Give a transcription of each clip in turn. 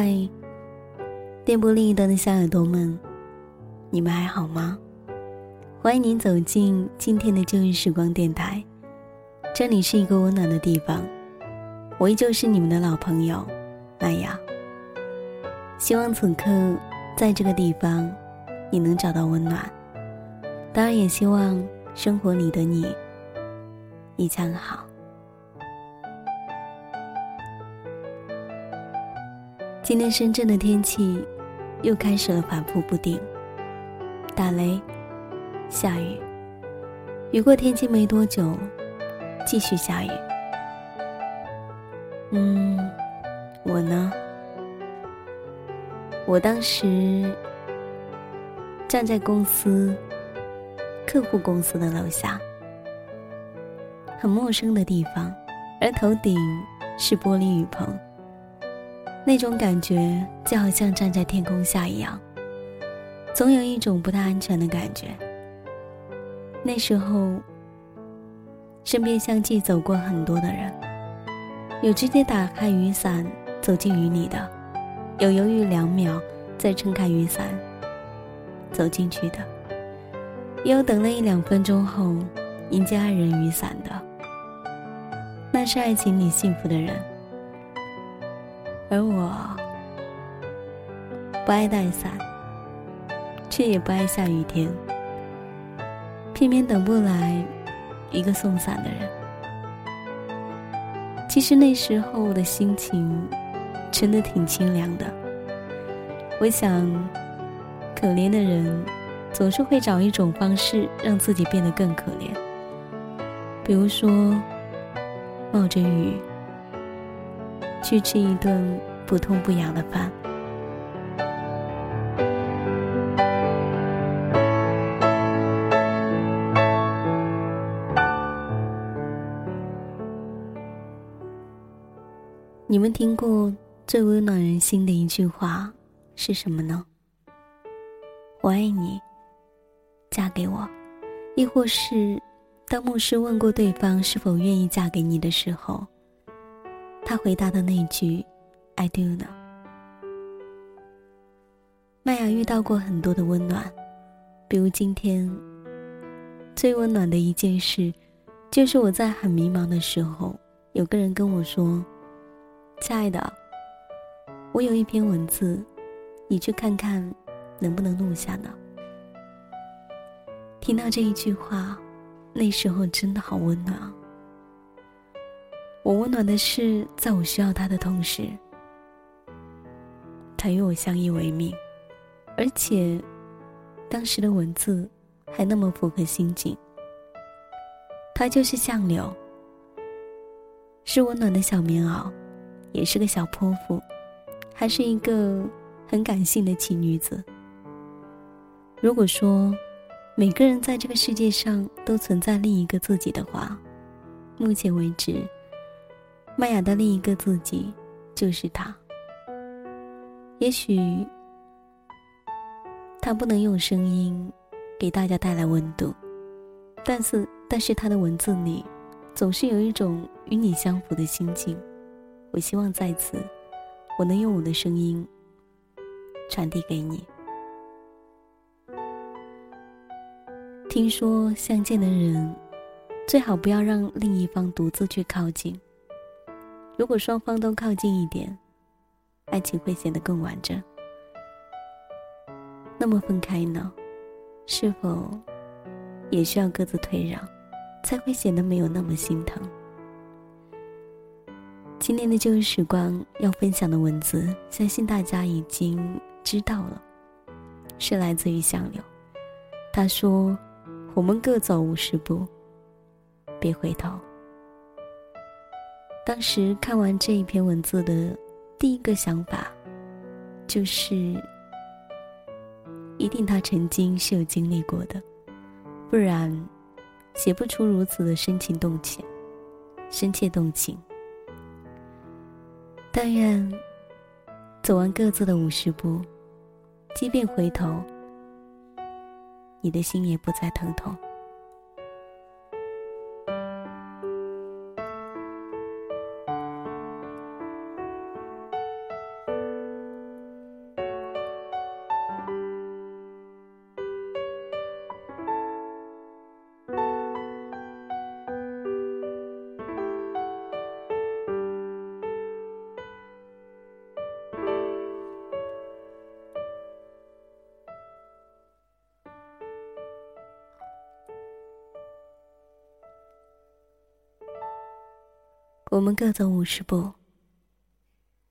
嗨，电波另一端的小耳朵们，你们还好吗？欢迎您走进今天的旧日时光电台，这里是一个温暖的地方，我依旧是你们的老朋友麦雅。希望此刻在这个地方，你能找到温暖。当然，也希望生活里的你一切好。今天深圳的天气又开始了反复不定，打雷、下雨，雨过天晴没多久，继续下雨。嗯，我呢？我当时站在公司客户公司的楼下，很陌生的地方，而头顶是玻璃雨棚。那种感觉就好像站在天空下一样，总有一种不太安全的感觉。那时候，身边相继走过很多的人，有直接打开雨伞走进雨里的，有犹豫两秒再撑开雨伞走进去的，也有等了一两分钟后迎接爱人雨伞的。那是爱情里幸福的人。而我不爱带伞，却也不爱下雨天，偏偏等不来一个送伞的人。其实那时候的心情真的挺清凉的。我想，可怜的人总是会找一种方式让自己变得更可怜，比如说冒着雨。去吃一顿不痛不痒的饭。你们听过最温暖人心的一句话是什么呢？我爱你，嫁给我。亦或是，当牧师问过对方是否愿意嫁给你的时候。他回答的那一句 “I do” 呢？麦雅遇到过很多的温暖，比如今天最温暖的一件事，就是我在很迷茫的时候，有个人跟我说：“亲爱的，我有一篇文字，你去看看能不能录下呢？”听到这一句话，那时候真的好温暖啊！我温暖的是，在我需要他的同时，他与我相依为命，而且当时的文字还那么符合心境。他就是相柳，是温暖的小棉袄，也是个小泼妇，还是一个很感性的奇女子。如果说每个人在这个世界上都存在另一个自己的话，目前为止。麦雅的另一个自己，就是他。也许他不能用声音给大家带来温度，但是，但是他的文字里总是有一种与你相符的心境。我希望在此，我能用我的声音传递给你。听说相见的人，最好不要让另一方独自去靠近。如果双方都靠近一点，爱情会显得更完整。那么分开呢？是否也需要各自退让，才会显得没有那么心疼？今天的旧日时光要分享的文字，相信大家已经知道了，是来自于相柳。他说：“我们各走五十步，别回头。”当时看完这一篇文字的第一个想法，就是，一定他曾经是有经历过的，不然，写不出如此的深情动情，深切动情。但愿，走完各自的五十步，即便回头，你的心也不再疼痛。我们各走五十步，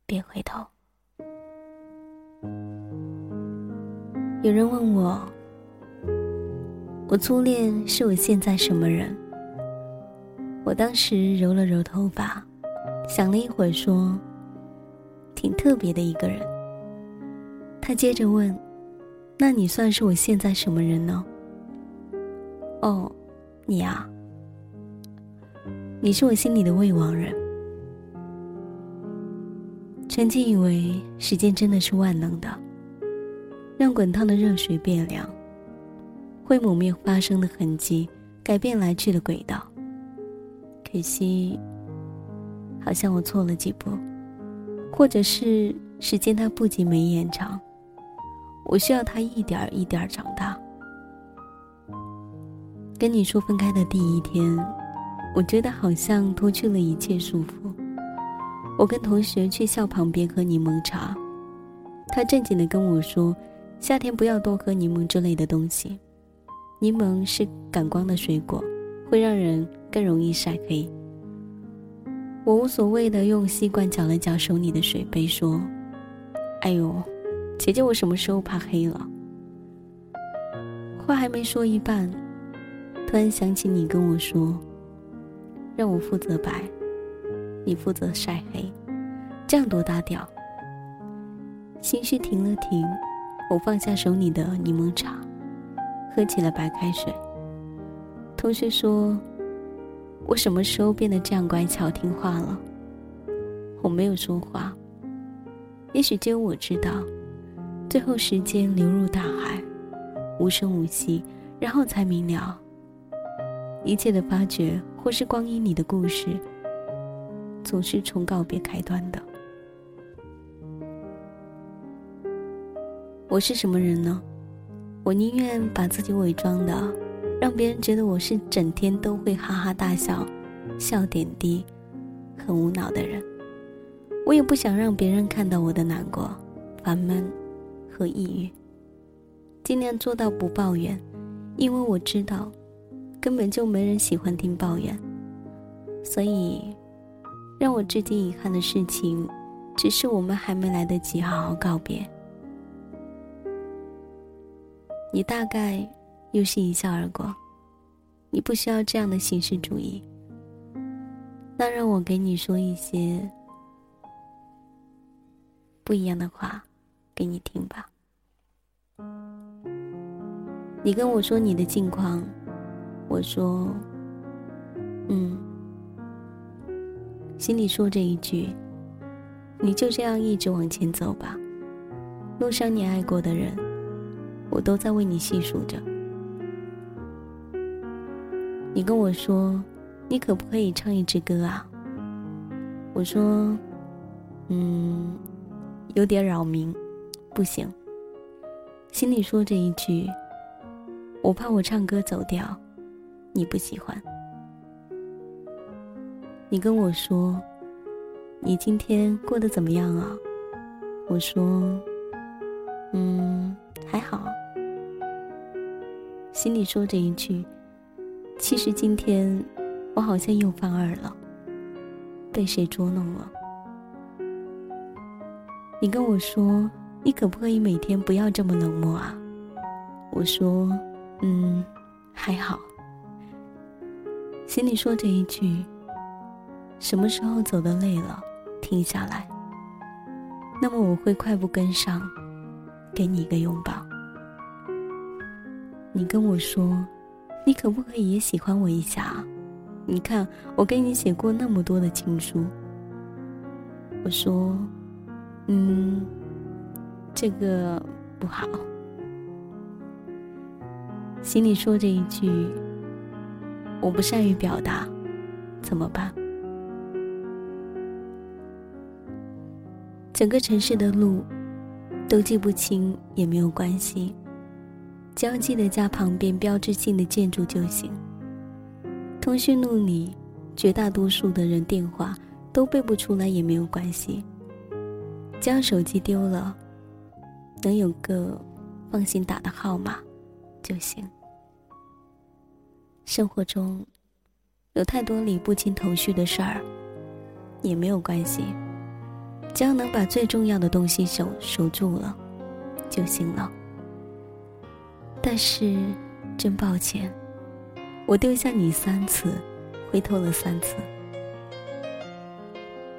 别回头。有人问我，我初恋是我现在什么人？我当时揉了揉头发，想了一会儿，说：“挺特别的一个人。”他接着问：“那你算是我现在什么人呢？”哦，你啊，你是我心里的未亡人。曾经以为时间真的是万能的。让滚烫的热水变凉，会抹灭发生的痕迹，改变来去的轨道。可惜，好像我错了几步，或者是时间它不仅没延长，我需要它一点一点长大。跟你说分开的第一天，我觉得好像脱去了一切束缚。我跟同学去校旁边喝柠檬茶，他正经的跟我说。夏天不要多喝柠檬之类的东西，柠檬是感光的水果，会让人更容易晒黑。我无所谓的用吸管搅了搅手里的水杯，说：“哎呦，姐姐，我什么时候怕黑了？”话还没说一半，突然想起你跟我说：“让我负责白，你负责晒黑，这样多搭调。”心绪停了停。我放下手里的柠檬茶，喝起了白开水。同学说：“我什么时候变得这样乖巧听话了？”我没有说话。也许只有我知道，最后时间流入大海，无声无息，然后才明了，一切的发掘或是光阴里的故事，总是从告别开端的。我是什么人呢？我宁愿把自己伪装的，让别人觉得我是整天都会哈哈大笑、笑点低、很无脑的人。我也不想让别人看到我的难过、烦闷和抑郁。尽量做到不抱怨，因为我知道，根本就没人喜欢听抱怨。所以，让我至今遗憾的事情，只是我们还没来得及好好告别。你大概又是一笑而过，你不需要这样的形式主义。那让我给你说一些不一样的话，给你听吧。你跟我说你的近况，我说，嗯，心里说这一句，你就这样一直往前走吧，路上你爱过的人。我都在为你细数着。你跟我说，你可不可以唱一支歌啊？我说，嗯，有点扰民，不行。心里说着一句，我怕我唱歌走调，你不喜欢。你跟我说，你今天过得怎么样啊？我说，嗯，还好。心里说着一句：“其实今天，我好像又犯二了，被谁捉弄了？”你跟我说：“你可不可以每天不要这么冷漠啊？”我说：“嗯，还好。”心里说着一句：“什么时候走的累了，停下来，那么我会快步跟上，给你一个拥抱。”你跟我说，你可不可以也喜欢我一下？你看，我给你写过那么多的情书。我说，嗯，这个不好。心里说着一句，我不善于表达，怎么办？整个城市的路都记不清也没有关系。只要记得家旁边标志性的建筑就行。通讯录里绝大多数的人电话都背不出来也没有关系。将手机丢了，能有个放心打的号码就行。生活中有太多理不清头绪的事儿，也没有关系，只要能把最重要的东西守守住了就行了。但是，真抱歉，我丢下你三次，回头了三次。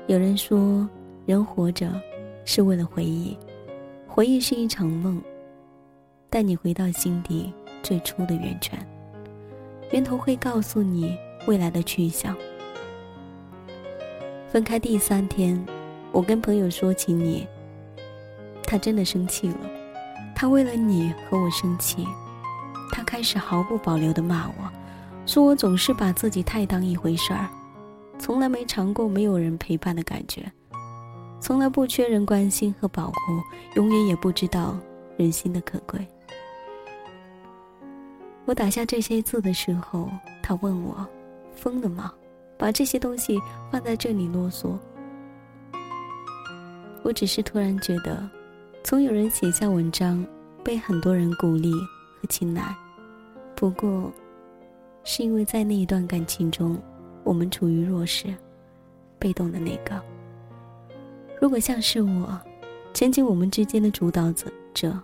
有人说，人活着是为了回忆，回忆是一场梦，带你回到心底最初的源泉，源头会告诉你未来的去向。分开第三天，我跟朋友说起你，他真的生气了。他为了你和我生气，他开始毫不保留的骂我，说我总是把自己太当一回事儿，从来没尝过没有人陪伴的感觉，从来不缺人关心和保护，永远也不知道人心的可贵。我打下这些字的时候，他问我，疯了吗？把这些东西放在这里啰嗦，我只是突然觉得，总有人写下文章，被很多人鼓励和青睐。不过，是因为在那一段感情中，我们处于弱势、被动的那个。如果像是我，曾经我们之间的主导者者，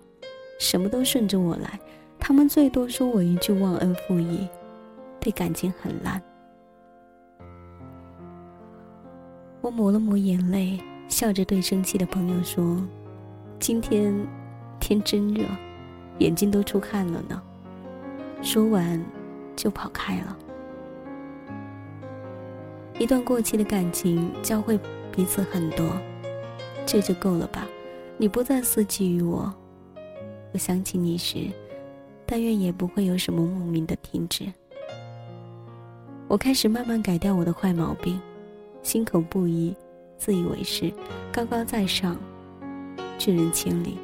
什么都顺着我来，他们最多说我一句忘恩负义，对感情很烂。我抹了抹眼泪，笑着对生气的朋友说：“今天天真热，眼睛都出汗了呢。”说完，就跑开了。一段过期的感情，教会彼此很多，这就够了吧？你不再思寄于我，我想起你时，但愿也不会有什么莫名的停止。我开始慢慢改掉我的坏毛病。心口不一，自以为是，高高在上，拒人千里。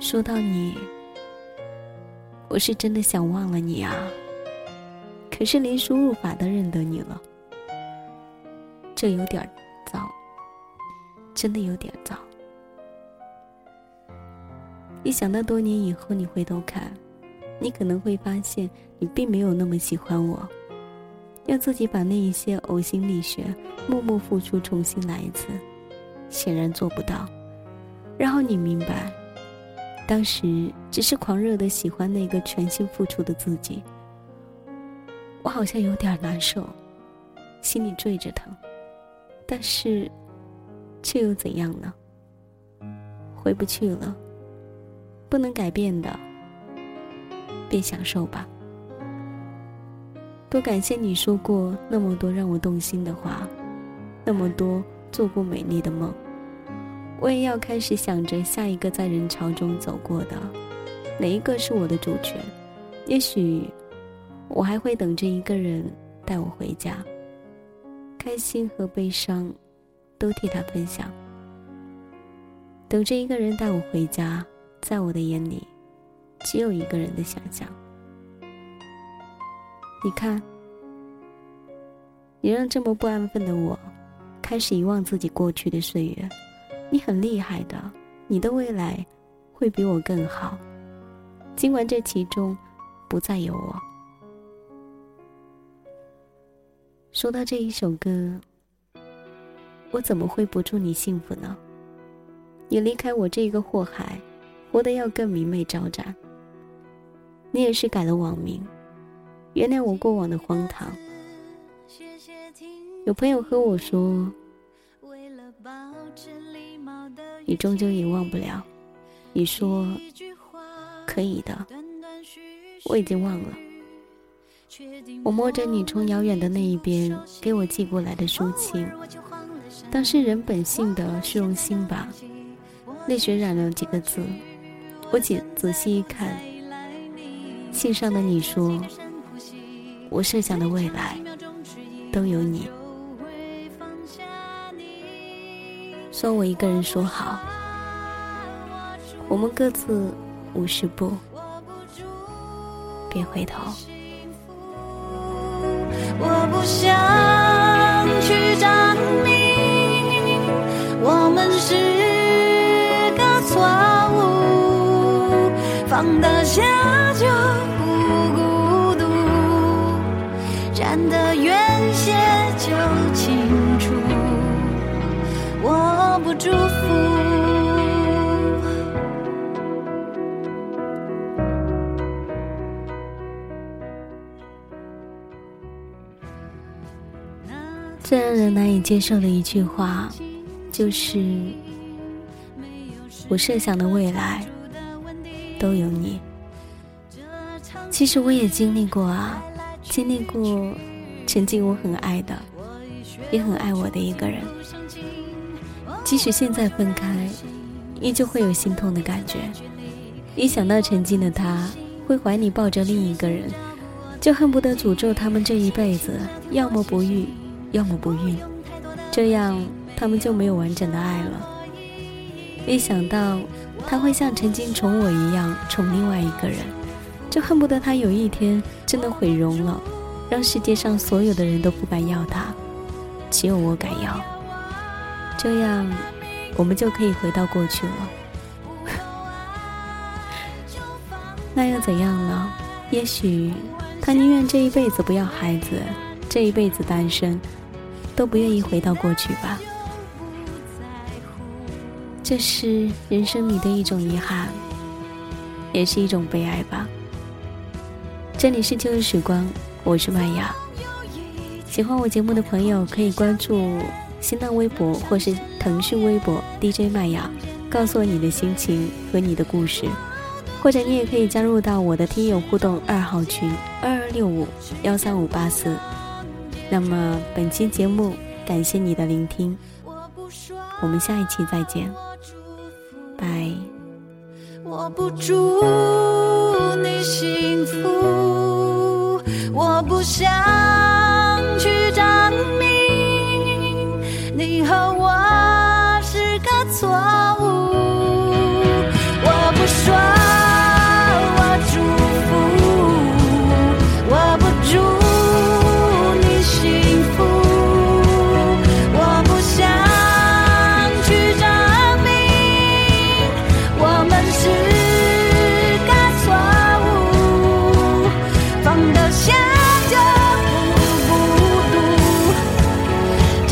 说到你，我是真的想忘了你啊。可是连输入法都认得你了，这有点早，真的有点早。一想到多年以后你回头看，你可能会发现你并没有那么喜欢我。要自己把那一些呕心沥血、默默付出重新来一次，显然做不到。然后你明白，当时只是狂热的喜欢那个全心付出的自己。我好像有点难受，心里坠着疼，但是，却又怎样呢？回不去了，不能改变的，便享受吧。多感谢你说过那么多让我动心的话，那么多做过美丽的梦。我也要开始想着下一个在人潮中走过的，哪一个是我的主角？也许我还会等着一个人带我回家，开心和悲伤都替他分享。等着一个人带我回家，在我的眼里，只有一个人的想象。你看，你让这么不安分的我，开始遗忘自己过去的岁月。你很厉害的，你的未来会比我更好。尽管这其中不再有我。说到这一首歌，我怎么会不祝你幸福呢？你离开我这个祸害，活得要更明媚招展。你也是改了网名。原谅我过往的荒唐。有朋友和我说：“你终究也忘不了。”你说：“可以的。”我已经忘了。我摸着你从遥远的那一边给我寄过来的书信，当是人本性的虚荣心吧，泪水染了几个字。我仔仔细一看，信上的你说。我设想的未来都有你，算我一个人说好。我们各自五十步，别回头。我不想去证明我们是放得下就不孤独站得远些就清楚我不祝福。最让人难以接受的一句话就是我设想的未来都有你。其实我也经历过啊，经历过曾经我很爱的，也很爱我的一个人。即使现在分开，依旧会有心痛的感觉。一想到曾经的他会怀里抱着另一个人，就恨不得诅咒他们这一辈子，要么不育。要么不孕，这样他们就没有完整的爱了。一想到他会像曾经宠我一样宠另外一个人，就恨不得他有一天真的毁容了，让世界上所有的人都不敢要他，只有我敢要。这样，我们就可以回到过去了。那又怎样呢？也许他宁愿这一辈子不要孩子，这一辈子单身。都不愿意回到过去吧，这是人生里的一种遗憾，也是一种悲哀吧。这里是旧日时光，我是麦雅。喜欢我节目的朋友可以关注新浪微博或是腾讯微博 DJ 麦雅，告诉我你的心情和你的故事，或者你也可以加入到我的听友互动二号群二二六五幺三五八四。那么本期节目，感谢你的聆听，我们下一期再见，拜。我不祝你幸福，我不想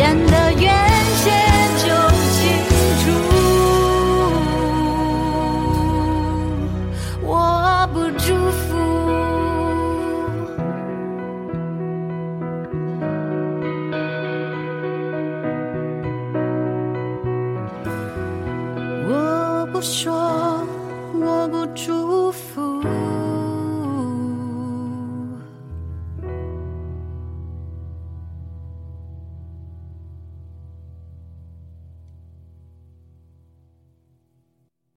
站得远。